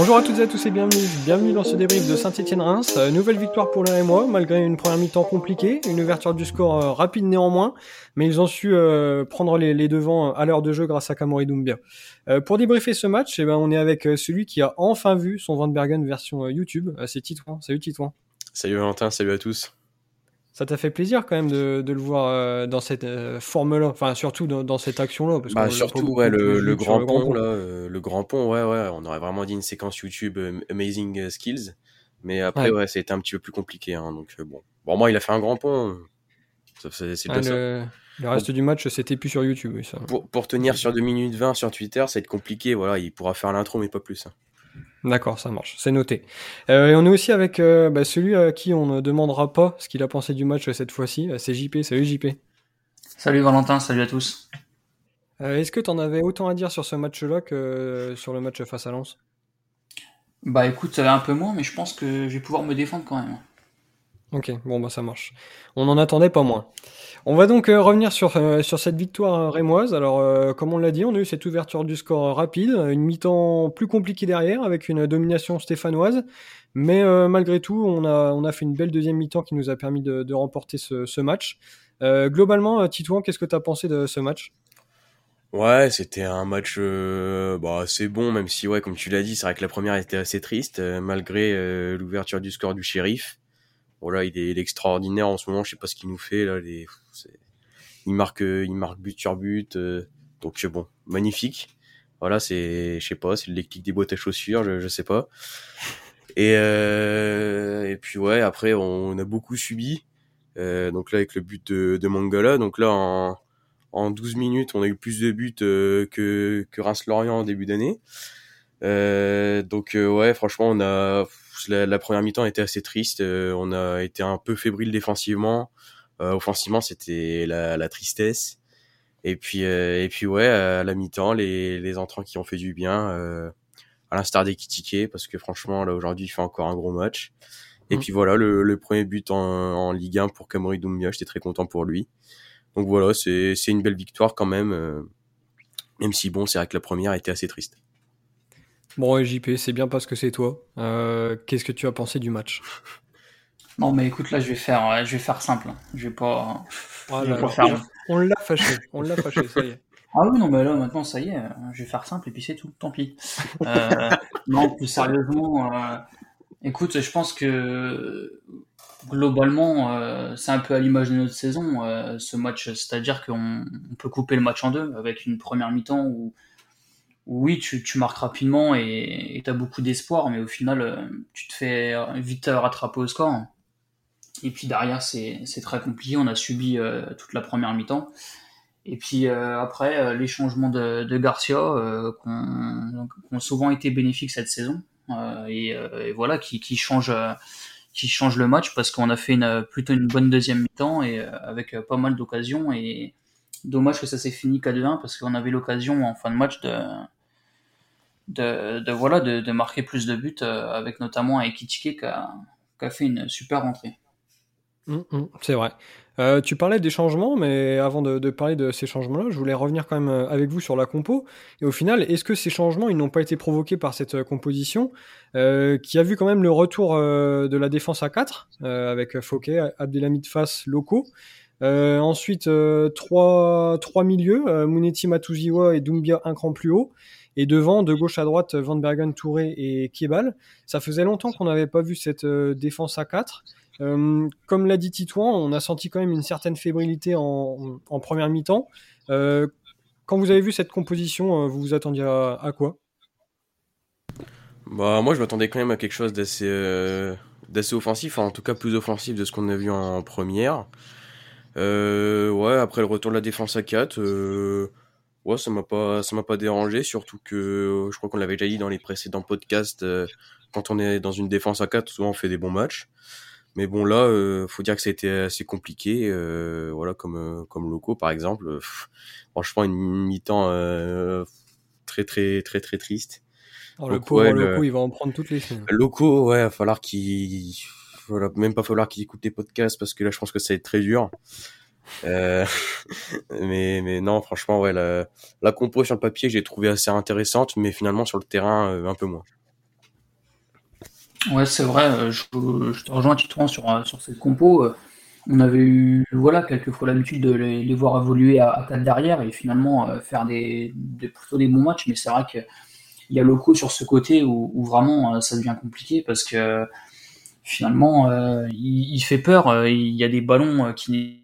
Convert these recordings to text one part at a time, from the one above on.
Bonjour à toutes et à tous et bienvenue, bienvenue dans ce débrief de Saint-Etienne-Reims. Euh, nouvelle victoire pour les moi malgré une première mi-temps compliquée, une ouverture du score euh, rapide néanmoins, mais ils ont su euh, prendre les, devants à l'heure de jeu grâce à Kamori Doumbia. pour débriefer ce match, eh ben, on est avec celui qui a enfin vu son Van Bergen version YouTube, c'est Titouan. Salut Titouan. Salut Valentin, salut à tous. Ça t'a fait plaisir quand même de, de le voir euh, dans cette euh, forme-là, enfin surtout dans, dans cette action-là. Bah, surtout ouais, le, le, grand pont, là, euh, le grand pont, ouais, ouais, on aurait vraiment dit une séquence YouTube Amazing Skills, mais après, ouais, c'était un petit peu plus compliqué, hein, donc bon. Bon, moi, il a fait un grand pont, c'est ah, le... Le reste du match, c'était plus sur YouTube. Oui, ça. Pour, pour, tenir sur 2 minutes 20 sur Twitter, ça va être compliqué, voilà, il pourra faire l'intro, mais pas plus. Hein. D'accord, ça marche, c'est noté. Euh, et on est aussi avec euh, bah, celui à qui on ne demandera pas ce qu'il a pensé du match cette fois-ci, euh, c'est JP. Salut JP. Salut Valentin, salut à tous. Est-ce que tu en avais autant à dire sur ce match-là que sur le match face à Lens? Bah écoute, ça va un peu moins, mais je pense que je vais pouvoir me défendre quand même. Ok, bon bah ça marche. On n'en attendait pas moins. On va donc euh, revenir sur, euh, sur cette victoire euh, rémoise. Alors, comme on l'a dit, on a eu cette ouverture du score rapide, une mi-temps plus compliquée derrière, avec une domination stéphanoise. Mais malgré tout, on a, on a fait une belle deuxième mi-temps qui nous a permis de, de remporter ce, ce match. globalement, Titouan, qu'est-ce que tu as pensé de ce match? Ouais, c'était un match bah, assez bon, même si, ouais, comme tu l'as dit, c'est vrai que la première était assez triste, malgré l'ouverture du score du shérif. Voilà, il est, extraordinaire en ce moment. Je sais pas ce qu'il nous fait là. Il marque, il marque but sur but. Euh, donc bon, magnifique. Voilà, c'est, je sais pas, c'est le déclic des boîtes à chaussures, je, je sais pas. Et euh, et puis ouais, après on a beaucoup subi. Euh, donc là avec le but de, de Mangala, donc là en en 12 minutes, on a eu plus de buts que que Reims-Lorient en début d'année. donc ouais, franchement, on a la, première mi-temps était assez triste. Euh, on a été un peu fébrile défensivement. Euh, offensivement, c'était la, tristesse. Et puis, euh, et puis ouais, à la mi-temps, les, les entrants qui ont fait du bien, à l'instar des Kitike, parce que franchement, là aujourd'hui, il fait encore un gros match. Et mm. puis voilà, le, premier but en, Ligue 1 pour Kamori Doumbia, j'étais très content pour lui. Donc voilà, c'est une belle victoire quand même, même si bon, c'est vrai que la première était assez triste. Bon, JP, c'est bien parce que c'est toi. Euh, qu'est-ce que tu as pensé du match? Non, mais écoute, là, je vais faire, je vais faire simple. Je vais pas. On l'a fâché. On l'a fâché, ça y est. Ah oui, non, mais là, maintenant, ça y est. Je vais faire simple et puis c'est tout. Tant pis. Euh, non, plus sérieusement, euh, écoute, je pense que globalement, c'est un peu à l'image de notre saison, ce match. C'est-à-dire qu'on peut couper le match en deux avec une première mi-temps où oui, tu, tu marques rapidement et tu as beaucoup d'espoir, mais au final, euh, tu te fais vite rattraper au score. Et puis derrière, c'est très compliqué. On a subi euh, toute la première mi-temps. Et puis euh, après, les changements de, Garcia qu'on ont souvent été bénéfiques cette saison. Et, voilà, qui, qui changent qui change le match parce qu'on a fait plutôt une bonne deuxième mi-temps et avec pas mal d'occasions et dommage que ça s'est fini qu'à 2-1 parce qu'on avait l'occasion en fin de match de, de, voilà, de, marquer plus de buts euh, avec notamment un Ekitike qui a, fait une super entrée. Hum, hum, c'est vrai. Euh, tu parlais des changements, mais avant de, parler de ces changements-là, je voulais revenir quand même euh, avec vous sur la compo. Et au final, est-ce que ces changements, ils n'ont pas été provoqués par cette composition qui a vu quand même le retour de la défense à 4 avec Fouquet, Abdelhamid Fass, locaux ensuite, trois, trois milieux, Muneti Matuziwa et Doumbia un cran plus haut. Et devant, de gauche à droite, Van Bergen, Touré et Kiebal. Ça faisait longtemps qu'on n'avait pas vu cette euh, défense à 4. Euh, comme l'a dit Titouan, on a senti quand même une certaine fébrilité en, première mi-temps. Euh, quand vous avez vu cette composition, vous vous attendiez à, quoi? Bah, Moi, je m'attendais quand même à quelque chose d'assez d'assez offensif, en tout cas plus offensif de ce qu'on a vu en première. ouais, après le retour de la défense à 4, Ouais, ça m'a pas, ça m'a pas dérangé, surtout que euh, je crois qu'on l'avait déjà dit dans les précédents podcasts. Euh, quand on est dans une défense à 4, souvent on fait des bons matchs. Mais bon là, euh, faut dire que c'était assez compliqué. Euh, voilà, comme comme Loco par exemple. franchement, une mi-temps très très très très triste. Oh, le Loco, il va en prendre toutes les semaines. Loco, ouais, va falloir qu'il, voilà, même pas falloir qu'il écoute les podcasts parce que là, je pense que ça va être très dur. Euh, mais, mais non, franchement, ouais, la, compo sur le papier, j'ai trouvé assez intéressante, mais finalement sur le terrain, euh, un peu moins. Ouais, c'est vrai, je, je, te rejoins titrant sur, sur cette compo. On avait eu voilà, quelques fois l'habitude de les, voir évoluer à, à 4 derrière et finalement faire des, des, plutôt des bons matchs, mais c'est vrai qu'il y a locaux sur ce côté où, où, vraiment ça devient compliqué parce que finalement il, il, fait peur. Il y a des ballons qui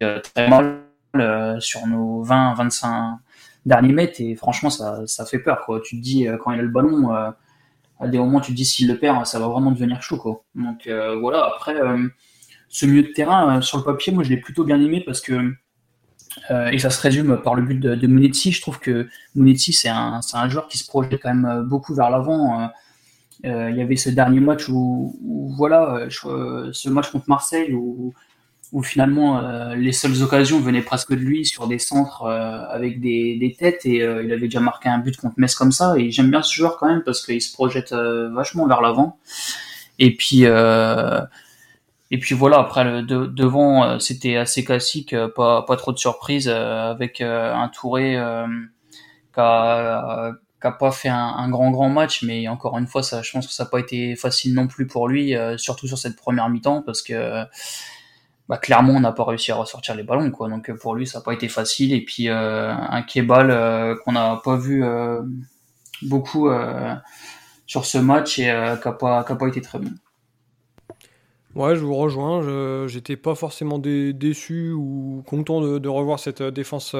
très mal sur nos 20-25 derniers mètres et franchement ça, ça fait peur. Tu te dis quand il a le ballon à des moments tu te dis s'il le perd ça va vraiment devenir chaud donc euh, voilà après euh, ce milieu de terrain euh, sur le papier moi je l'ai plutôt bien aimé parce que et ça se résume par le but de, de je trouve que Monetti c'est un, un joueur qui se projette quand même beaucoup vers l'avant il y avait ce dernier match où, voilà ce match contre Marseille où finalement euh, les seules occasions venaient presque de lui sur des centres euh, avec des, des, têtes et euh, il avait déjà marqué un but contre Metz comme ça. Et j'aime bien ce joueur quand même parce qu'il se projette vachement vers l'avant. Et puis et puis voilà après le de, devant c'était assez classique pas pas trop de surprises avec un Touré qui a pas fait un, grand grand match mais encore une fois ça je pense que ça n'a pas été facile non plus pour lui surtout sur cette première mi-temps parce que bah, clairement on n'a pas réussi à ressortir les ballons quoi. Donc euh, pour lui ça n'a pas été facile. Et puis euh, un Kebal euh, qu'on n'a pas vu beaucoup sur ce match et qui n'a pas, pas été très bon Ouais, je vous rejoins. J'étais pas forcément déçu ou content de, revoir cette défense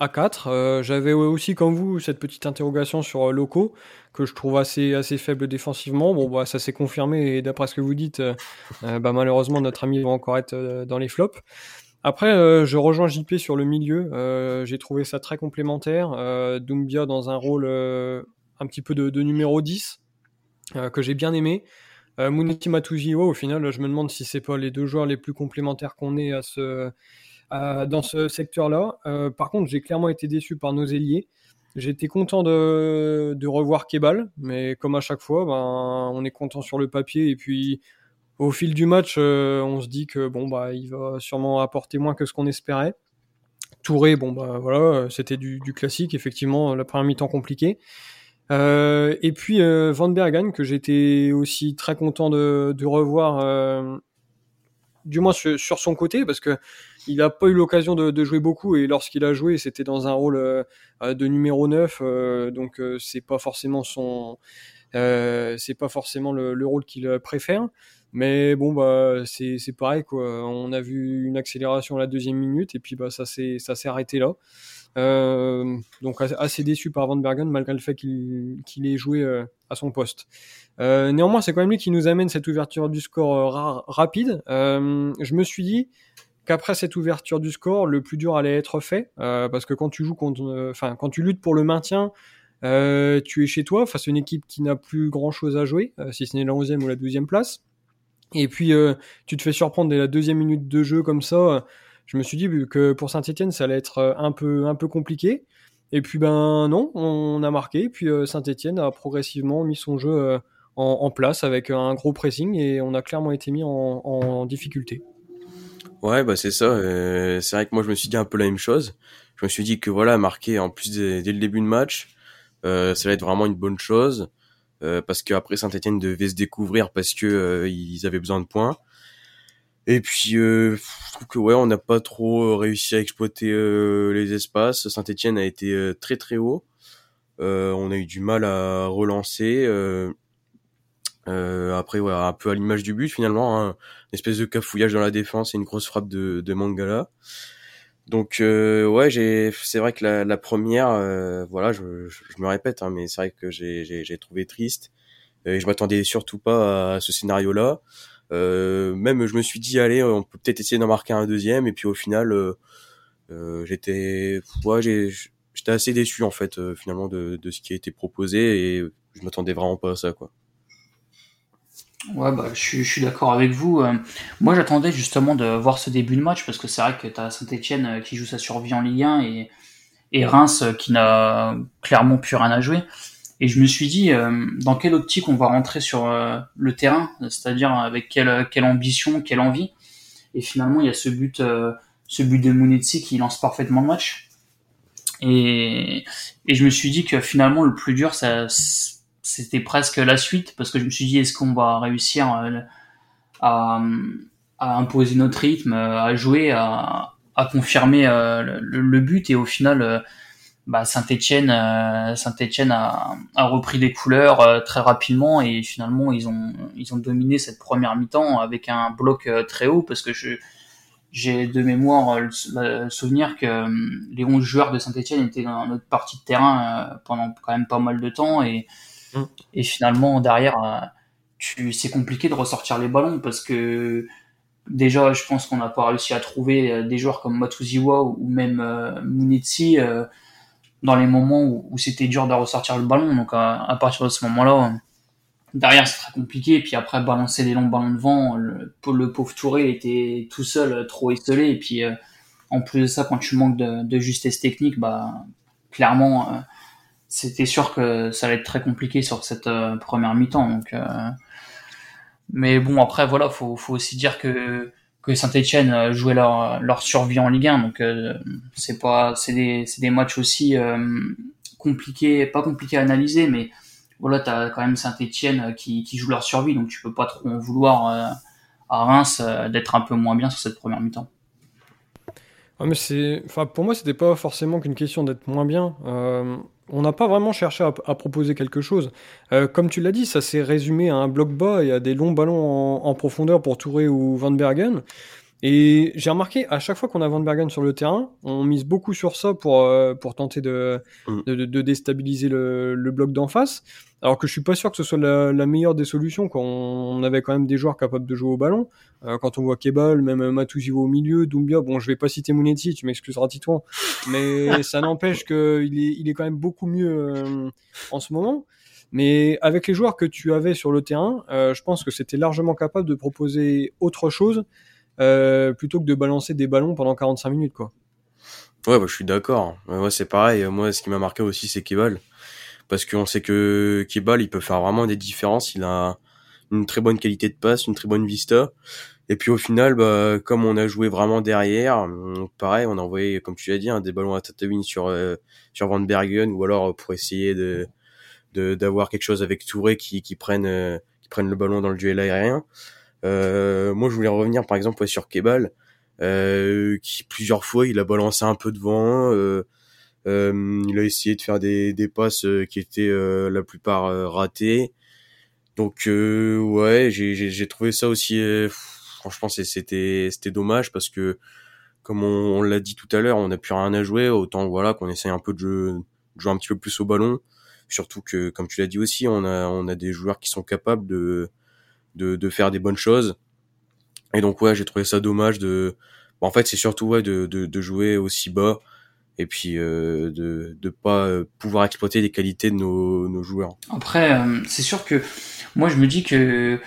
à 4. J'avais aussi, comme vous, cette petite interrogation sur Loco que je trouve assez, assez faible défensivement. Bon, bah, ça s'est confirmé et d'après ce que vous dites, euh, euh, bah, malheureusement, notre ami va encore être euh, dans les flops. Après, je rejoins JP sur le milieu. j'ai trouvé ça très complémentaire. Doumbia dans un rôle un petit peu de, numéro 10 que j'ai bien aimé. Euh, Muniti au final, je me demande si c'est pas les deux joueurs les plus complémentaires qu'on ait dans ce secteur-là. par contre, j'ai clairement été déçu par nos ailiers. J'étais content de, de, revoir Kebal, mais comme à chaque fois, ben, on est content sur le papier et puis au fil du match, euh, on se dit que bon bah il va sûrement apporter moins que ce qu'on espérait. Touré, bon bah voilà, c'était du, du, classique, effectivement, la première mi-temps compliquée. Euh, et puis euh, Van Bergen que j'étais aussi très content de, revoir, euh, du moins sur, son côté, parce que il n'a pas eu l'occasion de, jouer beaucoup et lorsqu'il a joué, c'était dans un rôle euh, de numéro 9, euh, donc c'est pas forcément son, c'est pas forcément le, rôle qu'il préfère. Mais bon bah c'est c'est pareil quoi. On a vu une accélération à la deuxième minute et puis bah ça s'est ça s'est arrêté là. Donc assez déçu par Van Bergen malgré le fait qu'il qu'il ait joué à son poste. néanmoins, c'est quand même lui qui nous amène cette ouverture du score rapide. je me suis dit, qu'après cette ouverture du score, le plus dur allait être fait, euh, parce que quand tu joues contre, euh, enfin quand tu luttes pour le maintien, euh, tu es chez toi face à une équipe qui n'a plus grand chose à jouer, si ce n'est la 11e ou la 12e place. Et puis tu te fais surprendre dès la deuxième minute de jeu comme ça. Je me suis dit que pour Saint-Etienne, ça allait être un peu, un peu compliqué. Et puis ben non, on a marqué. Puis Saint-Etienne a progressivement mis son jeu en, place avec un gros pressing et on a clairement été mis en, difficulté. Ouais, bah c'est ça. Euh, c'est vrai que moi je me suis dit un peu la même chose. Je me suis dit que voilà, marquer en plus dès, le début de match, euh, ça va être vraiment une bonne chose. Euh, parce qu'après Saint-Etienne devait se découvrir parce que euh, ils avaient besoin de points. Et puis euh, je trouve que ouais, on n'a pas trop réussi à exploiter les espaces. Saint-Etienne a été très très haut. on a eu du mal à relancer. Euh, après, ouais, un peu à l'image du but finalement, hein, une espèce de cafouillage dans la défense et une grosse frappe de, de Mangala. Donc euh, ouais, j'ai, c'est vrai que la, la première, euh, voilà, je, je, me répète, hein, mais c'est vrai que j'ai, j'ai, j'ai trouvé triste. Et je m'attendais surtout pas à ce scénario-là. Euh, même je me suis dit allez, on peut peut-être essayer d'en marquer un deuxième. Et puis au final, euh, j'étais, j'étais assez déçu en fait finalement de, ce qui a été proposé et je m'attendais vraiment pas à ça quoi. Ouais, bah, je, suis, d'accord avec vous. Euh, moi, j'attendais justement de voir ce début de match parce que c'est vrai que tu as Saint-Etienne euh, qui joue sa survie en Ligue 1 et, Reims euh, qui n'a clairement plus rien à jouer. Et je me suis dit, dans quelle optique on va rentrer sur le terrain, c'est-à-dire avec quelle, quelle ambition, quelle envie? Et finalement, il y a ce but, ce but de Munetsi qui lance parfaitement le match. Et, et je me suis dit que finalement, le plus dur, ça, c'était presque la suite parce que je me suis dit est-ce qu'on va réussir à, à, imposer notre rythme, à jouer, à, à confirmer le, le, but? Et au final bah, Saint-Etienne Saint -Etienne a, a, repris des couleurs euh, très rapidement et finalement ils ont ils ont dominé cette première mi-temps avec un bloc euh, très haut parce que je j'ai de mémoire le, souvenir que les 11 joueurs de Saint-Etienne étaient dans notre partie de terrain pendant quand même pas mal de temps et mmh. et finalement derrière tu c'est compliqué de ressortir les ballons parce que déjà je pense qu'on n'a pas réussi à trouver des joueurs comme Matuziwa ou même euh, Munetsi dans les moments où, c'était dur de ressortir le ballon. Donc à, partir de ce moment-là, derrière c'est très compliqué. Et puis après balancer des longs ballons devant, le, le pauvre Touré était tout seul, trop isolé. Et puis euh, en plus de ça, quand tu manques de, justesse technique, bah clairement euh, c'était sûr que ça allait être très compliqué sur cette euh, première mi-temps. Donc mais bon après voilà, faut faut aussi dire que que Saint-Etienne euh, jouait leur, leur survie en Ligue 1. Donc euh, c'est pas c'est des, des matchs aussi euh, compliqués, pas compliqués à analyser, mais voilà, tu as quand même Saint-Etienne qui, qui joue leur survie, donc tu peux pas trop en vouloir à Reims d'être un peu moins bien sur cette première mi-temps. mais c'est, enfin, pour moi, c'était pas forcément qu'une question d'être moins bien on n'a pas vraiment cherché à, proposer quelque chose. Euh, comme tu l'as dit, ça s'est résumé à un bloc bas et à des longs ballons en, profondeur pour Touré ou Van Bergen. Et j'ai remarqué, à chaque fois qu'on a Van Bergen sur le terrain, on mise beaucoup sur ça pour, euh, pour tenter de, mm. de, déstabiliser le, le bloc d'en face. Alors que je suis pas sûr que ce soit la, la meilleure des solutions quand on avait quand même des joueurs capables de jouer au ballon. Euh, quand on voit Kebal, même Matuzivo au milieu, Doumbia, bon, je vais pas citer Mounetti, tu m'excuseras Titouan, mais ça n'empêche qu'il est, il est quand même beaucoup mieux euh, en ce moment. Mais avec les joueurs que tu avais sur le terrain, euh, je pense que c'était largement capable de proposer autre chose plutôt que de balancer des ballons pendant 45 minutes, quoi. Ouais, bah, je suis d'accord. Ouais, c'est pareil. Moi, ce qui m'a marqué aussi, c'est Kebal parce qu'on sait que Kebal il peut faire vraiment des différences. Il a une très bonne qualité de passe, une très bonne vista. Et puis au final, bah, comme on a joué vraiment derrière, pareil, on a envoyé, comme tu l'as dit, hein, des ballons à Tatooine sur euh, sur Van Bergen, ou alors pour essayer de d'avoir quelque chose avec Touré qui qui prenne euh, qui prenne le ballon dans le duel aérien. Euh, moi, je voulais revenir par exemple sur Kebal, qui plusieurs fois il a balancé un peu devant. Euh, il a essayé de faire des, des passes euh, qui étaient euh, la plupart ratées. Donc ouais, j'ai trouvé ça aussi. franchement, c'était c'était dommage parce que comme on, l'a dit tout à l'heure, on n'a plus rien à jouer. Autant voilà qu'on essaye un peu de, jouer un petit peu plus au ballon. Surtout que, comme tu l'as dit aussi, on a on a des joueurs qui sont capables de de, de faire des bonnes choses. Et donc ouais, j'ai trouvé ça dommage de. en fait, c'est surtout ouais de, de, de jouer aussi bas et puis euh, de ne pas euh, pouvoir exploiter les qualités de nos, nos joueurs. Après, euh, c'est sûr que moi je me dis que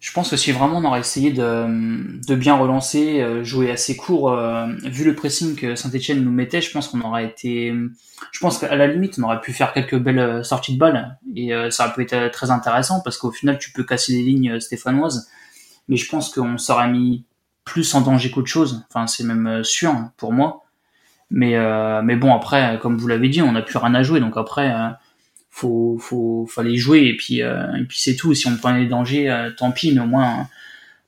je pense que si vraiment on aurait essayé de, de bien relancer, jouer assez court, vu le pressing que Saint-Etienne nous mettait, je pense qu'on aurait été... Je pense qu'à la limite, on aurait pu faire quelques belles sorties de balles, et ça aurait pu être très intéressant, parce qu'au final, tu peux casser les lignes stéphanoises, mais je pense qu'on s'aurait mis plus en danger qu'autre chose, enfin c'est même sûr pour moi. Mais, euh, mais bon, après, comme vous l'avez dit, on n'a plus rien à jouer. Donc après, euh, faut, faut, fallait jouer. Et puis, euh, et puis c'est tout. Si on prenait des dangers, euh, tant pis. Mais au moins,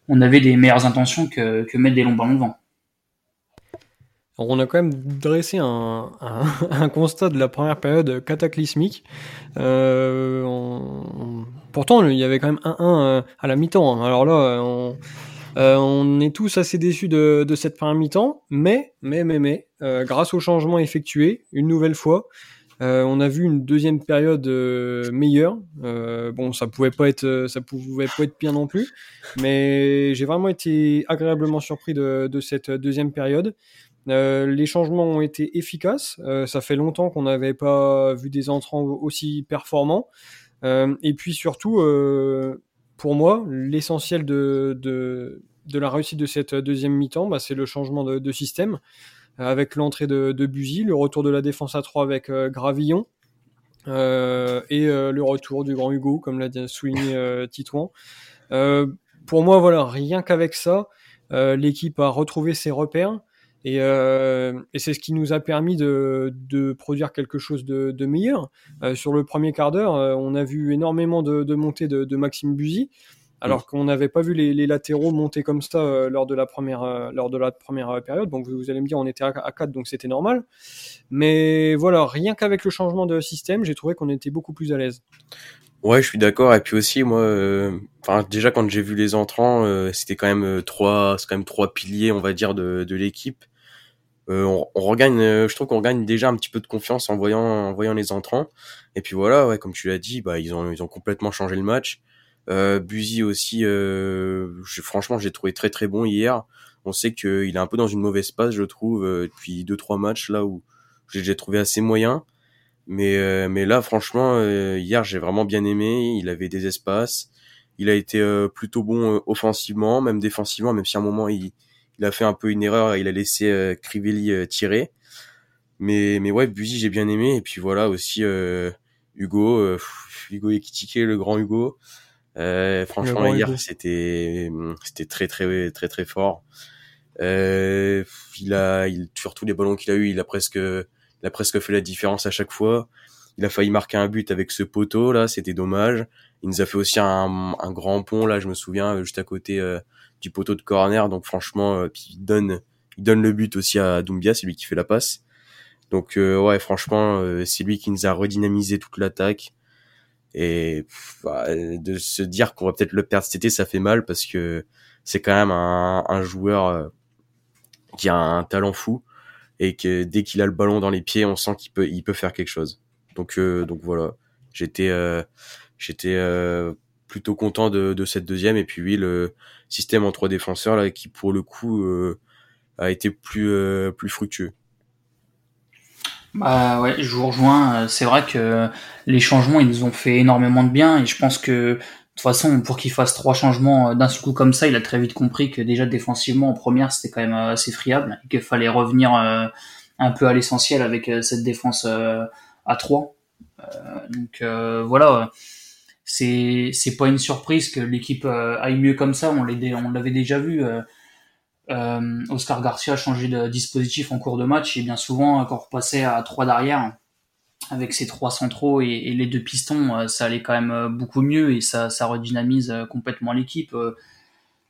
on avait des meilleures intentions que, que mettre des longs ballons devant. on a quand même dressé un, un, un, constat de la première période cataclysmique. Euh, on, pourtant, il y avait quand même 1-1 à la mi-temps. Alors là, on, euh, on est tous assez déçus de, de cette première mi-temps, mais, mais, mais, mais, euh, grâce au changement effectué, une nouvelle fois, euh, on a vu une deuxième période meilleure. bon, ça pouvait pas être, ça pouvait pas être pire non plus, mais j'ai vraiment été agréablement surpris de, cette deuxième période. les changements ont été efficaces. ça fait longtemps qu'on n'avait pas vu des entrants aussi performants. et puis surtout, pour moi, l'essentiel de, la réussite de cette deuxième mi-temps, bah, c'est le changement de, système, euh, avec l'entrée de, de Buzy, le retour de la défense à 3 avec euh, Gravillon, euh, et euh, le retour du grand Hugo, comme l'a souligné euh, Titouan. pour moi, voilà, rien qu'avec ça, l'équipe a retrouvé ses repères. Et, c'est ce qui nous a permis de, produire quelque chose de, meilleur. Sur le premier quart d'heure, on a vu énormément de, de montées de, de Maxime Buzy, alors qu'on n'avait pas vu les, les, latéraux monter comme ça euh, lors de la première, euh, lors de la première période. Donc vous, allez me dire, on était à, à 4, donc c'était normal. Mais voilà, rien qu'avec le changement de système, j'ai trouvé qu'on était beaucoup plus à l'aise. Ouais, je suis d'accord. Et puis aussi, moi, euh, déjà quand j'ai vu les entrants, euh, c'était quand même trois, c'est quand même trois piliers, on va dire, de, de l'équipe. Euh, on, on, regagne, je trouve qu'on gagne déjà un petit peu de confiance en voyant, en voyant les entrants. Et puis voilà, ouais, comme tu l'as dit, bah ils ont, ils ont complètement changé le match. Euh, Buzy aussi, euh, franchement, j'ai trouvé très très bon hier. On sait qu'il est un peu dans une mauvaise passe, je trouve, depuis deux trois matchs là où j'ai trouvé assez moyen. Mais euh, mais là, franchement, euh, hier, j'ai vraiment bien aimé. Il avait des espaces. Il a été euh, plutôt bon offensivement, même défensivement, même si à un moment il, il a fait un peu une erreur. Il a laissé Crivelli tirer. Mais mais ouais, Buzy, j'ai bien aimé. Et puis voilà aussi Hugo, Hugo Ekitike, le grand Hugo. Franchement, hier, c'était c'était très très très très fort. il a, il, surtout les ballons qu'il a eu, il a presque il a presque fait la différence à chaque fois. Il a failli marquer un but avec ce poteau là, c'était dommage. Il nous a fait aussi un, un, grand pont là, je me souviens, juste à côté euh, du poteau de corner. Donc franchement, euh, puis il donne, il donne le but aussi à Doumbia, c'est lui qui fait la passe. Donc euh, ouais, franchement, euh, c'est lui qui nous a redynamisé toute l'attaque. Et bah, de se dire qu'on va peut-être le perdre cet été, ça fait mal parce que c'est quand même un, joueur qui a un talent fou et que dès qu'il a le ballon dans les pieds, on sent qu'il peut, il peut faire quelque chose. Donc, euh, donc voilà, j'étais, euh, j'étais euh, plutôt content de, de, cette deuxième. Et puis oui, le système en trois défenseurs là, qui pour le coup a été plus, plus fructueux. Bah ouais, je vous rejoins. C'est vrai que les changements, ils nous ont fait énormément de bien et je pense que de toute façon, pour qu'il fasse trois changements euh, d'un seul coup comme ça, il a très vite compris que déjà défensivement en première c'était quand même euh, assez friable et qu'il fallait revenir euh, un peu à l'essentiel avec cette défense à trois. donc voilà, c'est c'est pas une surprise que l'équipe aille mieux comme ça. On l'avait déjà vu. Oscar Garcia changer de dispositif en cours de match et bien souvent quand on repassait à trois derrière avec ces trois centraux et, les deux pistons, euh, ça allait quand même euh, beaucoup mieux et ça, redynamise euh, complètement l'équipe.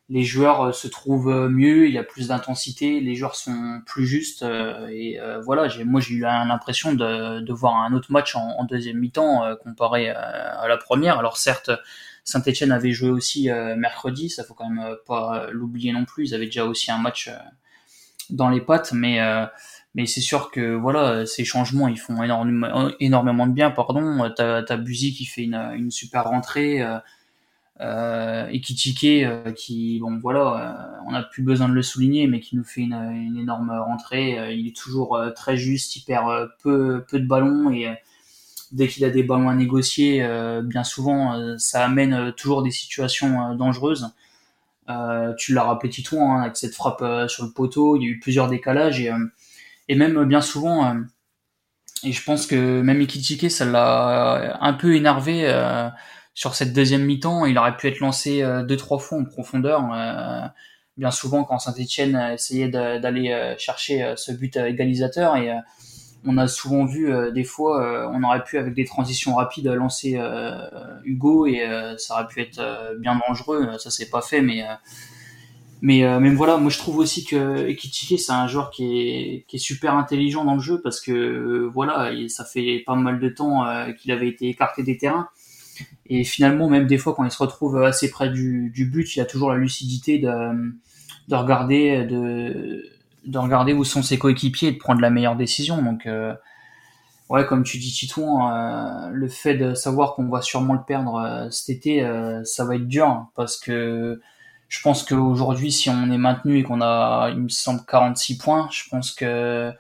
Les joueurs se trouvent mieux, il y a plus d'intensité, les joueurs sont plus justes et voilà. Moi, j'ai eu l'impression de, voir un autre match en deuxième mi-temps comparé à la première. Alors certes, Saint-Etienne avait joué aussi mercredi, ça faut quand même pas l'oublier non plus. Ils avaient déjà aussi un match dans les pattes, mais mais c'est sûr que voilà, ces changements ils font énormément, de bien. Pardon, t'as as qui fait une, super rentrée, euh, euh, et qui euh, qui bon voilà, euh, on n'a plus besoin de le souligner, mais qui nous fait une, une énorme rentrée. il est toujours très juste, il perd peu peu de ballons et dès qu'il a des ballons à négocier, bien souvent ça amène toujours des situations dangereuses. tu l'as rappelé Titouan hein, avec cette frappe sur le poteau, il y a eu plusieurs décalages et et même bien souvent, euh, et je pense que même Ikitike, ça l'a un peu énervé euh, sur cette deuxième mi-temps. Il aurait pu être lancé euh, deux trois fois en profondeur. bien souvent, quand Saint-Etienne essayait d'aller chercher ce but égalisateur et on a souvent vu des fois, on aurait pu avec des transitions rapides lancer Hugo et ça aurait pu être bien dangereux. Ça s'est pas fait, mais mais euh, même voilà, moi je trouve aussi que Ekitike c'est un joueur qui est, qui est super intelligent dans le jeu parce que euh, voilà, ça fait pas mal de temps euh, qu'il avait été écarté des terrains et finalement même des fois quand il se retrouve assez près du, du but, il a toujours la lucidité de, de regarder de, de regarder où sont ses coéquipiers et de prendre la meilleure décision. Donc ouais, comme tu dis Titouan, le fait de savoir qu'on va sûrement le perdre cet été, ça va être dur parce que je pense qu'aujourd'hui, si on est maintenu et qu'on a, il me semble, 46 points, je pense que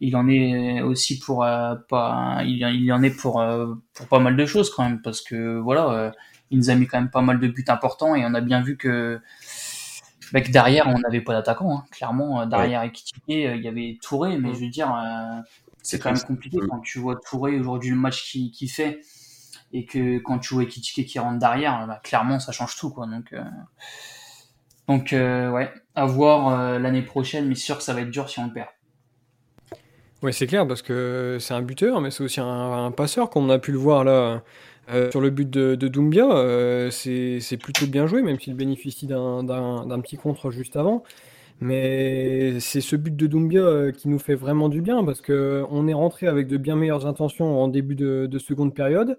il en est aussi pour euh, pas, il, en est pour euh, pour pas mal de choses quand même, parce que voilà, euh, il nous a mis quand même pas mal de buts importants et on a bien vu que derrière, on n'avait pas d'attaquant. Hein. Clairement, derrière ouais. il y avait Touré, mais je veux dire, c'est quand même compliqué quand tu vois Touré aujourd'hui le match qu'il qui fait et que quand tu vois Ekitike qui rentre derrière, bah, clairement ça change tout quoi. Donc donc euh, ouais, à voir l'année prochaine, mais sûr que ça va être dur si on le perd. Oui, c'est clair, parce que c'est un buteur, mais c'est aussi un, passeur, comme on a pu le voir là sur le but de, de Doumbia. c'est plutôt bien joué, même s'il bénéficie d'un petit contre juste avant. Mais c'est ce but de Doumbia euh, qui nous fait vraiment du bien parce que on est rentré avec de bien meilleures intentions en début de, seconde période.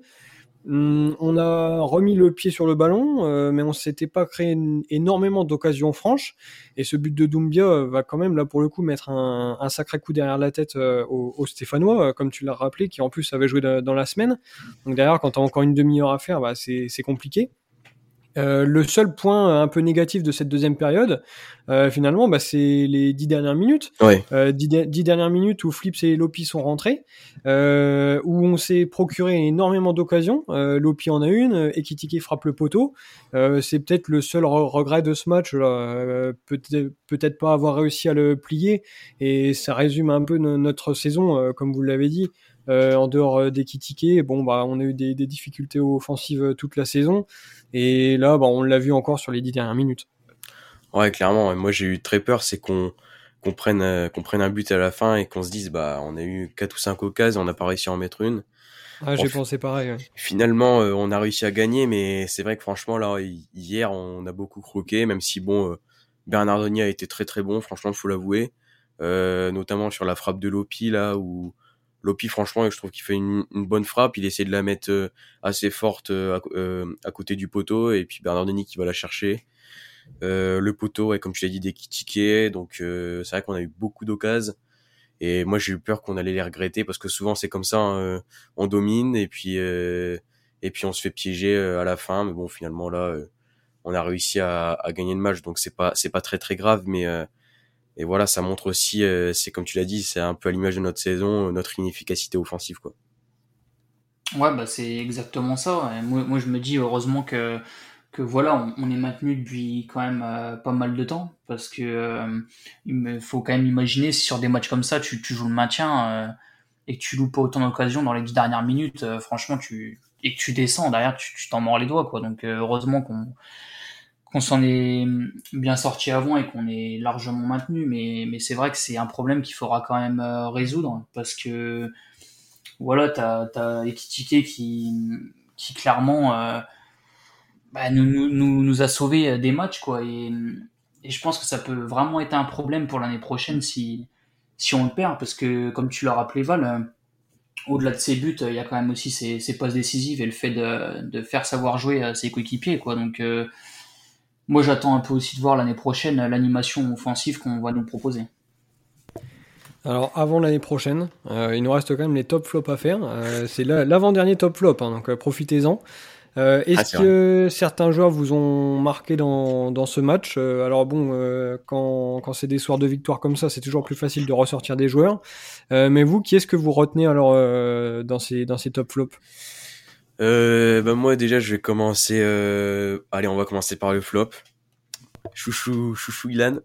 Hum, on a remis le pied sur le ballon, euh, mais on s'était pas créé énormément d'occasions franches. Et ce but de Doumbia euh, va quand même là pour le coup mettre un, sacré coup derrière la tête aux, Stéphanois, comme tu l'as rappelé, qui en plus avait joué dans la semaine. Donc derrière, quand tu as encore une demi-heure à faire, bah, c'est compliqué. Euh, le seul point un peu négatif de cette deuxième période, euh, finalement, bah, c'est les dix dernières minutes. Euh, dix, dernières minutes où Flips et Lopi sont rentrés, où on s'est procuré énormément d'occasions. Lopi en a une, Ekitike frappe le poteau. c'est peut-être le seul regret de ce match. peut-être pas avoir réussi à le plier, et ça résume un peu notre saison, comme vous l'avez dit. Euh, en dehors euh, des bon bah on a eu des, difficultés offensives euh, toute la saison et là bah, on l'a vu encore sur les dix dernières minutes. Ouais clairement, moi j'ai eu très peur, c'est qu'on qu'on prenne qu'on prenne un but à la fin et qu'on se dise bah on a eu quatre ou cinq occasions, on n'a pas réussi à en mettre une. Ah, j'ai pensé pareil. Finalement, on a réussi à gagner, mais c'est vrai que franchement, là, hier, on a beaucoup croqué, même si, bon, Bernard Bernardoni a été très très bon, franchement, il faut l'avouer. notamment sur la frappe de Lopi, là, où Lopi, franchement, je trouve qu'il fait une, bonne frappe. Il essaie de la mettre euh, assez forte euh, euh, à, côté du poteau. Et puis Bernard Denis qui va la chercher. le poteau, comme je l'ai dit, des tickets. Donc c'est vrai qu'on a eu beaucoup d'occasions. Et moi, j'ai eu peur qu'on allait les regretter parce que souvent c'est comme ça, hein, on domine et puis et puis on se fait piéger à la fin. Mais bon, finalement là, on a réussi à, à, gagner le match, donc c'est pas c'est pas très très grave, mais et voilà, ça montre aussi, euh, c'est comme tu l'as dit, c'est un peu à l'image de notre saison, euh, notre inefficacité offensive, quoi. Ouais, bah c'est exactement ça. moi, je me dis heureusement que que voilà, on, est maintenu depuis quand même euh, pas mal de temps parce que il faut quand même imaginer si sur des matchs comme ça, tu, tu joues le maintien et que tu loupes pas autant d'occasions dans les dix dernières minutes, franchement, tu et que tu descends derrière, tu t'en mords les doigts, quoi. Donc heureusement qu'on qu'on s'en est bien sorti avant et qu'on est largement maintenu, mais, mais c'est vrai que c'est un problème qu'il faudra quand même euh, résoudre parce que voilà, t'as as Ekitike qui, qui clairement euh, bah, nous, nous, nous, a sauvé des matchs quoi. Et, et je pense que ça peut vraiment être un problème pour l'année prochaine si, si on le perd parce que comme tu l'as rappelé Val, euh, au-delà de ses buts, il y a quand même aussi ses, ses passes décisives et le fait de, de faire savoir jouer à ses coéquipiers quoi. Donc moi j'attends un peu aussi de voir l'année prochaine l'animation offensive qu'on va nous proposer. Alors avant l'année prochaine, euh, il nous reste quand même les top flops à faire. Euh, c'est l'avant-dernier top flop, hein, donc euh, profitez-en. Est-ce ah, que certains joueurs vous ont marqué dans, dans ce match? Alors bon, quand, quand c'est des soirs de victoire comme ça, c'est toujours plus facile de ressortir des joueurs. mais vous, qui est-ce que vous retenez alors dans, ces, dans ces top flops? Euh, bah moi déjà je vais commencer. Euh... Allez, on va commencer par le flop. Chouchou, chouchou Ilan.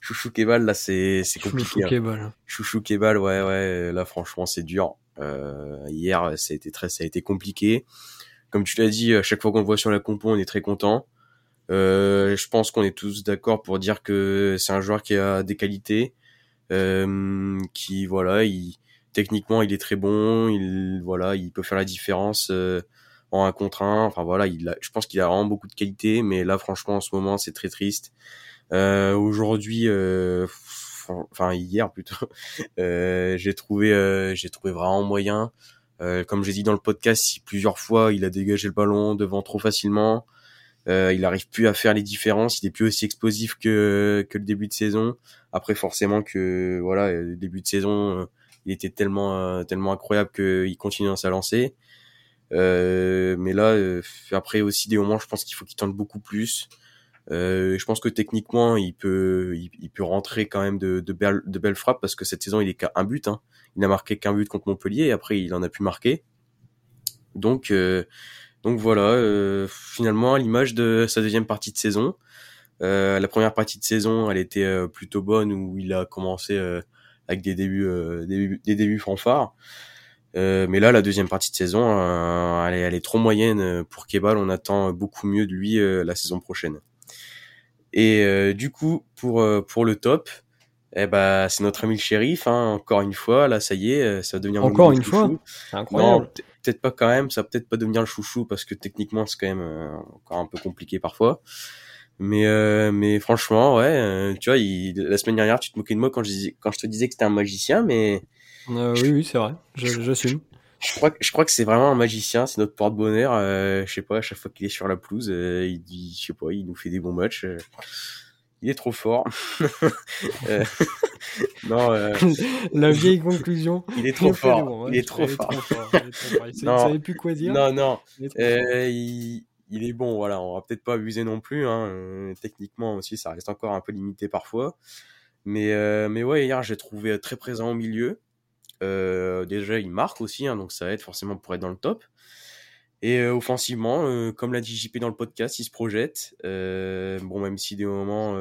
Chouchou Kebal, là c'est c'est compliqué. Chouchou hein. Kebal. Chouchou Kebal, ouais ouais. Là franchement c'est dur. Euh, hier ça a été très, ça a été compliqué. Comme tu l'as dit, à chaque fois qu'on le voit sur la compo, on est très content. Euh, je pense qu'on est tous d'accord pour dire que c'est un joueur qui a des qualités, euh, qui voilà, il techniquement il est très bon, il voilà, il peut faire la différence euh, en un contre un. Enfin voilà, il je pense qu'il a vraiment beaucoup de qualité, mais là franchement en ce moment c'est très triste. Euh, Aujourd'hui, euh, enfin hier plutôt, euh, j'ai trouvé euh, j'ai trouvé vraiment moyen. comme j'ai dit dans le podcast, si plusieurs fois il a dégagé le ballon devant trop facilement. il arrive plus à faire les différences, il est plus aussi explosif que que le début de saison. Après forcément que voilà, début de saison il était tellement euh, tellement incroyable qu'il continue dans sa lancée. Euh, mais là, euh, après aussi des moments, je pense qu'il faut qu'il tente beaucoup plus. Euh, je pense que techniquement, il peut, il, peut rentrer quand même de, de, belles, frappes parce que cette saison, il est qu'à un but. Hein. Il n'a marqué qu'un but contre Montpellier et après, il en a pu marquer. Donc, euh, donc voilà, finalement, à l'image de sa deuxième partie de saison, la première partie de saison, elle était plutôt bonne où il a commencé avec des débuts, euh, des, débuts fanfares. Euh, mais là, la deuxième partie de saison, euh, elle, est, elle, est, trop moyenne pour Kebal. On attend beaucoup mieux de lui la saison prochaine. Et du coup, pour, pour le top, eh ben, c'est notre ami le shérif, hein, encore une fois, là, ça y est, ça va devenir Encore une fois Incroyable. Peut-être pas quand même, ça va peut-être pas devenir le chouchou parce que techniquement c'est quand même encore un peu compliqué parfois. Mais euh, mais franchement, ouais, euh, tu vois, il, la semaine dernière, tu te moquais de moi quand je disais, quand je te disais que c'était un magicien, mais euh, oui, oui, c'est vrai, j'assume. Je crois, je crois que c'est vraiment un magicien, c'est notre porte-bonheur. Euh, je sais pas, à chaque fois qu'il est sur la pelouse, euh, il dit, je sais pas, il nous fait des bons matchs. il est trop fort. non. La vieille conclusion. Il est trop fort. il, est trop fort. Il ne savait plus quoi dire. Non, non. il, il est bon, voilà, on va peut-être pas abuser non plus. Hein, euh, techniquement aussi, ça reste encore un peu limité parfois. Mais, euh, mais ouais, hier, j'ai trouvé très présent au milieu. Euh, déjà, il marque aussi, hein, donc ça aide forcément pour être dans le top. Et offensivement, comme l'a dit JP dans le podcast, il se projette. bon, même si des moments,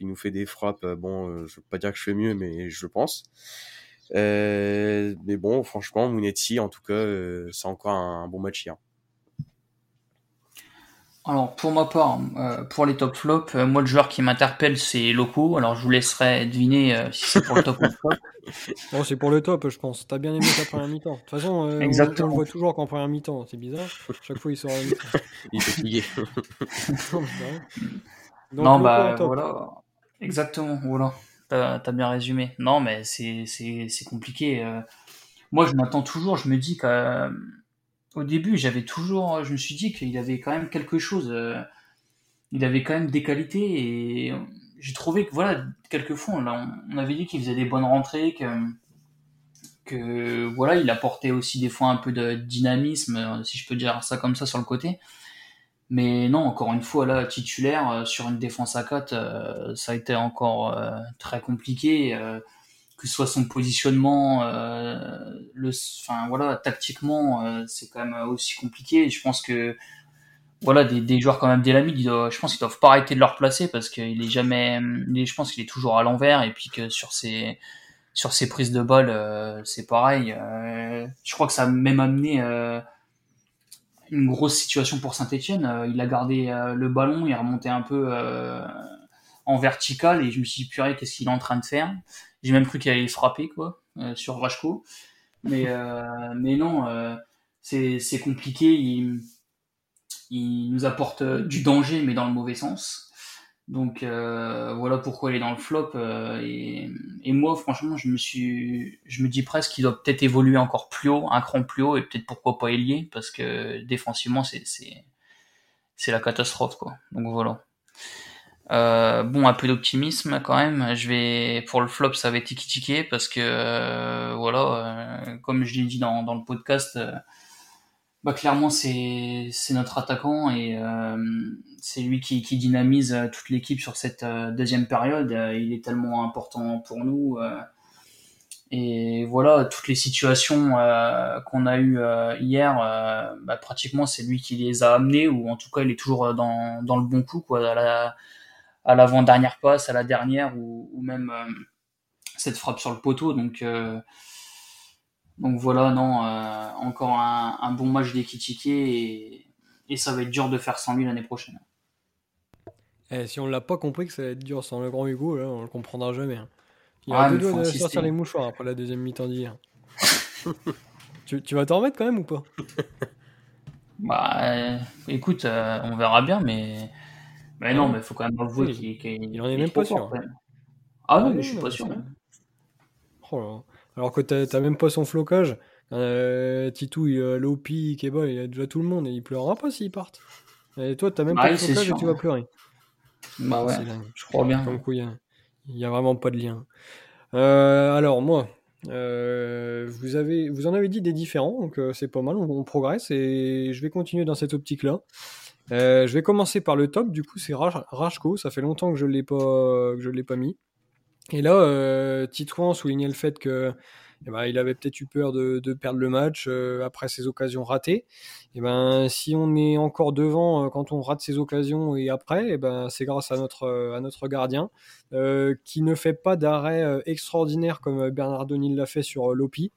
il nous fait des frappes, bon, je veux pas dire que je fais mieux, mais je pense. mais bon, franchement, Mounetti, en tout cas, c'est encore un bon match hier. Alors pour ma part, euh, pour les top flops, euh, moi le joueur qui m'interpelle c'est Loco. Alors je vous laisserai deviner euh, si c'est pour le top ou le flop. Non, c'est pour le top, je pense. T'as bien aimé ta première mi-temps. De toute façon, on, le voit toujours qu'en première mi-temps. C'est bizarre. Chaque fois il sort à mi-temps. il est fatigué. non, bah voilà. Exactement, voilà. T'as as bien résumé. Non, mais c'est compliqué. moi je m'attends toujours, je me dis que au début, j'avais toujours, je me suis dit qu'il avait quand même quelque chose. Euh, il avait quand même des qualités et j'ai trouvé que voilà, quelquefois, on, on avait dit qu'il faisait des bonnes rentrées, que, voilà, il apportait aussi des fois un peu de dynamisme, si je peux dire ça comme ça sur le côté. Mais non, encore une fois, là, titulaire euh, sur une défense à 4, euh, ça a été encore très compliqué que ce soit son positionnement, euh, le, enfin voilà, tactiquement, euh, c'est quand même aussi compliqué. je pense que voilà, des, des joueurs comme Abdelhamid, je pense qu'ils doivent pas arrêter de leur placer parce qu'il est jamais, je pense qu'il est toujours à l'envers et puis que sur ses sur ses prises de balle, euh, c'est pareil. Euh, je crois que ça a même amené euh, une grosse situation pour Saint-Etienne. il a gardé le ballon, il remonté un peu en vertical et je me suis dit purée, qu'est-ce qu'il est en train de faire? J'ai même cru qu'il allait frapper quoi euh, sur Rajko. Mais, euh, mais non, euh, c'est compliqué. Il, il nous apporte du danger, mais dans le mauvais sens. Donc voilà pourquoi il est dans le flop. et, et, moi, franchement, je me suis, je me dis presque qu'il doit peut-être évoluer encore plus haut, un cran plus haut, et peut-être pourquoi pas ailier, parce que défensivement, c'est c'est la catastrophe quoi. Donc voilà. Euh, bon, un peu d'optimisme quand même. Je vais pour le flop, ça va être tiki parce que euh, voilà, euh, comme je l'ai dit dans, dans le podcast, bah clairement c'est c'est notre attaquant et c'est lui qui, dynamise toute l'équipe sur cette deuxième période. il est tellement important pour nous. et voilà, toutes les situations qu'on a eues hier, bah, pratiquement c'est lui qui les a amenées ou en tout cas il est toujours dans, dans le bon coup quoi. À l'avant-dernière passe, à la dernière, ou, même euh, cette frappe sur le poteau. Donc, euh, donc voilà, non, euh, encore un, bon match d'Ekitike et, et ça va être dur de faire sans lui l'année prochaine. Eh, si on l'a pas compris que ça va être dur sans le grand Hugo, là, on le comprendra jamais. Hein. Il y a deux doigts de sortir les mouchoirs après la deuxième mi-temps d'hier. tu, tu, vas t'en remettre quand même ou pas? Bah, écoute, on verra bien, mais mais non, mais il faut quand même avouer qu'il il en est, même pas sûr. ah non, mais je suis pas sûr. Oh Alors que t'as même pas son flocage. Euh, Titou, il, euh, Lopi, Keba, il a déjà tout le monde et il pleurera pas s'ils partent. Et toi, t'as même pas de flocage et tu vas pleurer. Bah ouais, je crois bien. Donc il y, a vraiment pas de lien. Euh, alors moi, euh, vous, avez, vous en avez dit des différents, donc c'est pas mal, on, on, progresse et je vais continuer dans cette optique-là. Euh, je vais commencer par le top, du coup c'est Rajko, ça fait longtemps que je l'ai pas l'ai pas mis. Et là, euh, Titouan soulignait le fait que eh ben, il avait peut-être eu peur de, perdre le match euh, après ses occasions ratées. Eh ben, si on est encore devant euh, quand on rate ses occasions et après, eh ben, c'est grâce à notre, à notre gardien qui ne fait pas d'arrêt extraordinaire comme Bernardoni l'a fait sur Lopi.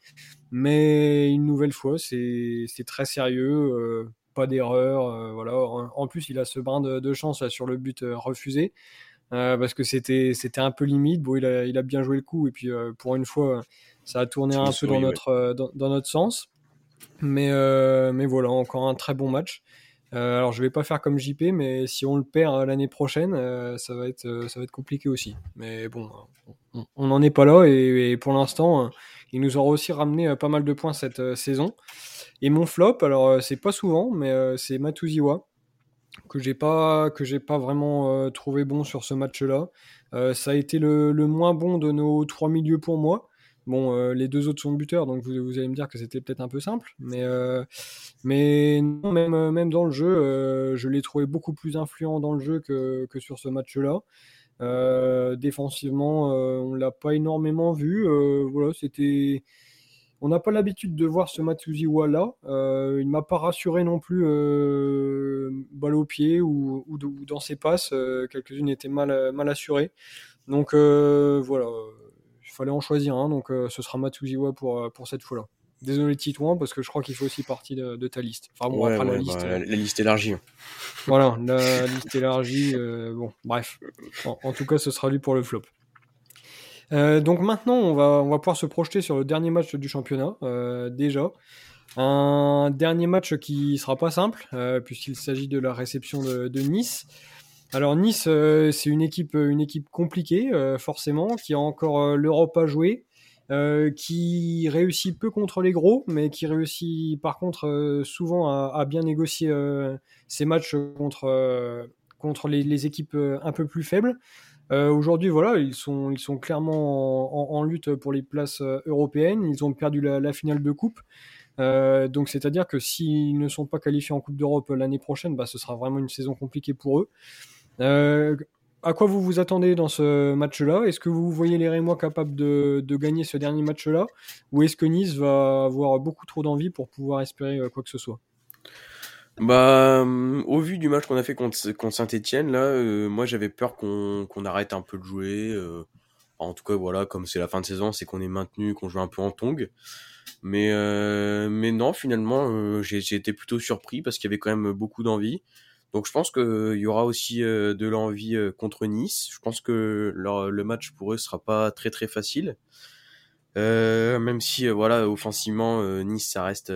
Mais une nouvelle fois, c'est très sérieux pas d'erreur. Euh, voilà. En, plus, il a ce brin de, chance sur le but euh, refusé. parce que c'était c'était un peu limite. Bon, il a, il a bien joué le coup et puis pour une fois, ça a tourné un peu dans notre dans, notre sens. Mais mais voilà, encore un très bon match. Euh, alors je vais pas faire comme JP, mais si on le perd euh, l'année prochaine, euh, ça va être ça va être compliqué aussi. Mais bon, on n'en est pas là et, pour l'instant, il nous aura aussi ramené pas mal de points cette saison. Et mon flop, alors c'est pas souvent, mais c'est Matuziwa que j'ai pas pas vraiment trouvé bon sur ce match-là. ça a été le, le, moins bon de nos trois milieux pour moi. Bon, euh, les deux autres sont buteurs, donc vous, allez me dire que c'était peut-être un peu simple, mais, euh, mais non, même, euh, même dans le jeu, je l'ai trouvé beaucoup plus influent dans le jeu que, que sur ce match-là. Défensivement, on l'a pas énormément vu. voilà, c'était. On n'a pas l'habitude de voir ce Matsuziwa là. Euh, il m'a pas rassuré non plus balle au pied ou, ou, dans ses passes. Quelques-unes étaient mal, assurées. Donc voilà fallait en choisir un, donc euh, ce sera Matsuziwa pour, euh, pour cette fois-là. Désolé Titouan, parce que je crois qu'il fait aussi partie de, ta liste. Enfin bon, après, la, liste, bah, la liste élargie. Voilà, la liste élargie. Euh, bon, bref. En, tout cas, ce sera lui pour le flop. donc maintenant, on va, on va pouvoir se projeter sur le dernier match du championnat, déjà. Un dernier match qui sera pas simple, puisqu'il s'agit de la réception de, de Nice. Alors Nice, euh, c'est une équipe, euh, une équipe compliquée euh, forcément, qui a encore l'Europe à jouer, qui réussit peu contre les gros, mais qui réussit par contre souvent à, bien négocier ses matchs contre contre les, équipes un peu plus faibles. Aujourd'hui, voilà, ils sont, ils sont clairement en, lutte pour les places européennes. Ils ont perdu la, finale de coupe. donc, c'est-à-dire que s'ils ne sont pas qualifiés en Coupe d'Europe l'année prochaine, bah, ce sera vraiment une saison compliquée pour eux. Euh, à quoi vous vous attendez dans ce match-là? Est-ce que vous voyez les Rémois capables de, gagner ce dernier match-là? Ou est-ce que Nice va avoir beaucoup trop d'envie pour pouvoir espérer euh, quoi que ce soit? Bah, euh, au vu du match qu'on a fait contre, Saint-Etienne, là, moi j'avais peur qu'on arrête un peu de jouer. en tout cas, voilà, comme c'est la fin de saison, c'est qu'on est maintenu, qu'on joue un peu en tong. Mais, mais non, finalement, j'ai été plutôt surpris parce qu'il y avait quand même beaucoup d'envie. Donc je pense qu'il y aura aussi euh, de l'envie euh, contre Nice. Je pense que le match pour eux sera pas très très facile. Euh, même si voilà offensivement Nice ça reste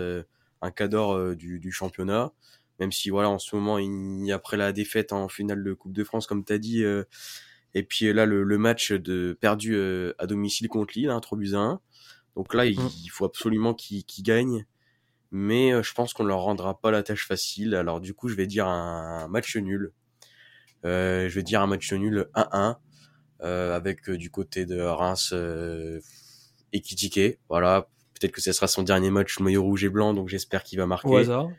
un cadre du, du, championnat. Même si voilà en ce moment il, après la défaite en finale de Coupe de France comme tu as dit et puis là le, match de perdu à domicile contre Lille, hein, 3 buts à 1. Donc là il, mmh. faut absolument qu'ils gagnent mais euh, je pense qu'on leur rendra pas la tâche facile. Alors du coup, je vais dire un match nul. Euh, je vais dire un match nul 1-1 euh, avec du côté de Reims et. Voilà, peut-être que ce sera son dernier match maillot rouge et blanc, donc j'espère qu'il va marquer. Au hasard.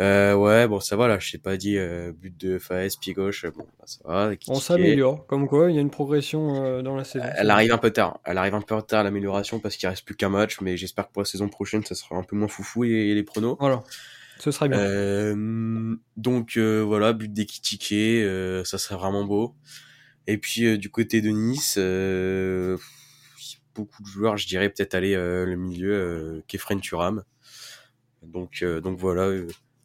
Euh, ouais, bon, ça va là, je sais pas dit, euh, but de FAS, pied gauche, bon, bah, ça va. On s'améliore, comme quoi, il y a une progression euh, dans la saison. Elle arrive un peu tard, elle arrive un peu tard l'amélioration parce qu'il reste plus qu'un match, mais j'espère que pour la saison prochaine, ça sera un peu moins foufou et, les pronos. Voilà, ce serait bien. Euh, donc voilà, but d'Ekitike, ça serait vraiment beau. Et puis du côté de Nice, beaucoup de joueurs, je dirais peut-être aller le milieu, Kefren Turam. Donc, donc voilà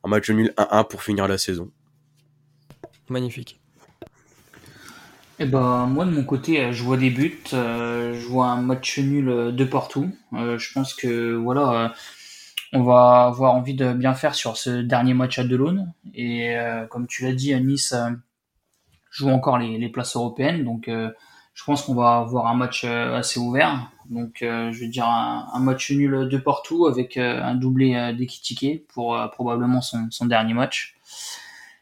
un match nul 1-1 pour finir la saison. Magnifique. Eh ben, moi, de mon côté, je vois des buts. Euh, je vois un match nul euh, de partout. Euh, je pense que, voilà, on va avoir envie de bien faire sur ce dernier match à Delaune. Et comme tu l'as dit, Nice joue encore les, places européennes. Donc, je pense qu'on va avoir un match assez ouvert. Donc, euh, je vais dire un, match nul de partout avec euh, un doublé euh, d'Ekitike pour probablement son, dernier match.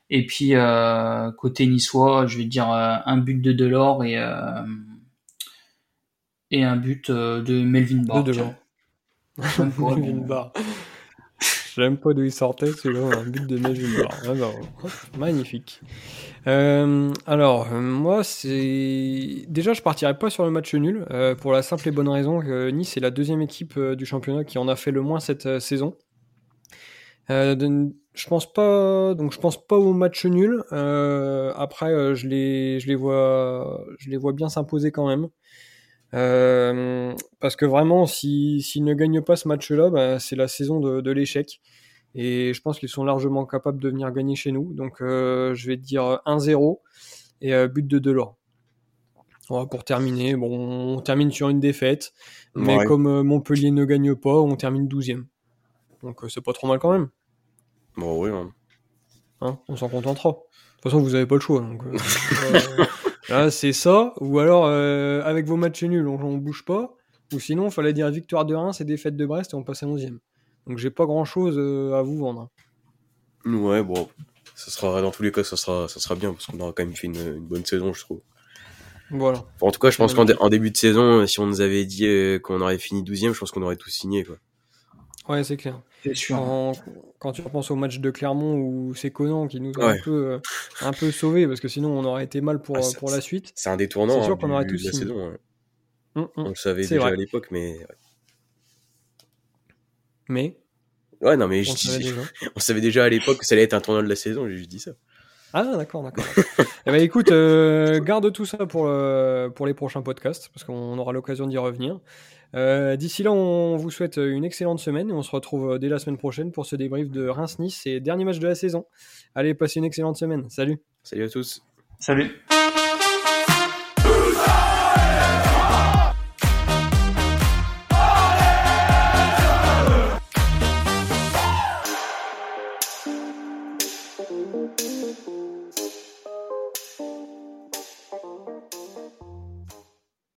Et puis, côté niçois, je vais dire un but de Delors et, et un but de Melvin Barr. De Delors. Melvin Barr. J'aime pas d'où il sortait, celui-là, un but de Barr. Ah magnifique. Euh, alors, euh, moi, c'est. Déjà, je partirais pas sur le match nul, euh, pour la simple et bonne raison que Nice est la deuxième équipe du championnat qui en a fait le moins cette saison. je pense pas, donc je pense pas au match nul. après, je les, je les vois, je les vois bien s'imposer quand même. Parce que vraiment, s'ils si, ne gagnent pas ce match-là, bah, c'est la saison de, de l'échec. Et je pense qu'ils sont largement capables de venir gagner chez nous. Donc euh, je vais dire 1-0. et euh, but de Delors. Voilà, pour terminer, bon, on termine sur une défaite, mais Ouais. comme euh, Montpellier ne gagne pas, on termine 12e. Donc euh, c'est pas trop mal quand même. Bon, oui, hein. Hein, on s'en contentera. De toute façon, vous avez pas le choix. Donc, euh, euh, là, c'est ça. Ou alors, euh, avec vos matchs nuls, on, on bouge pas. Ou sinon, il fallait dire victoire de Reims et défaite de Brest et on passe à 11e. Donc, j'ai pas grand chose à vous vendre. Ouais, bon. Ça sera, dans tous les cas, ça sera, ça sera bien parce qu'on aura quand même fait une, une bonne saison, je trouve. Voilà. Enfin, en tout cas, je pense qu'en dé- en début de saison, euh, si on nous avait dit euh, qu'on aurait fini 12ème, je pense qu'on aurait tout signé, quoi. Ouais, c'est clair. C'est sûr. Quand, quand tu repenses au match de Clermont où c'est Conan qui nous a un, peu, un peu sauvés parce que sinon on aurait été mal pour, Ah, pour la suite. C'est un détournant C'est sûr hein, qu'on aurait signé. saison. ouais. Hum, hum. On le savait déjà vrai. à l'époque, mais. Mais, Ouais, non, mais on je savait dis- déjà. on savait déjà à l'époque que ça allait être un tournant de la saison, j'ai juste dit ça. Ah, d'accord, d'accord. eh ben, écoute, euh, garde tout ça pour, euh, pour les prochains podcasts, parce qu'on aura l'occasion d'y revenir. Euh, D'ici là, on vous souhaite une excellente semaine et on se retrouve euh, dès la semaine prochaine pour ce débrief de Reims-Nice et dernier match de la saison. Allez, passez une excellente semaine. Salut Salut à tous. Salut.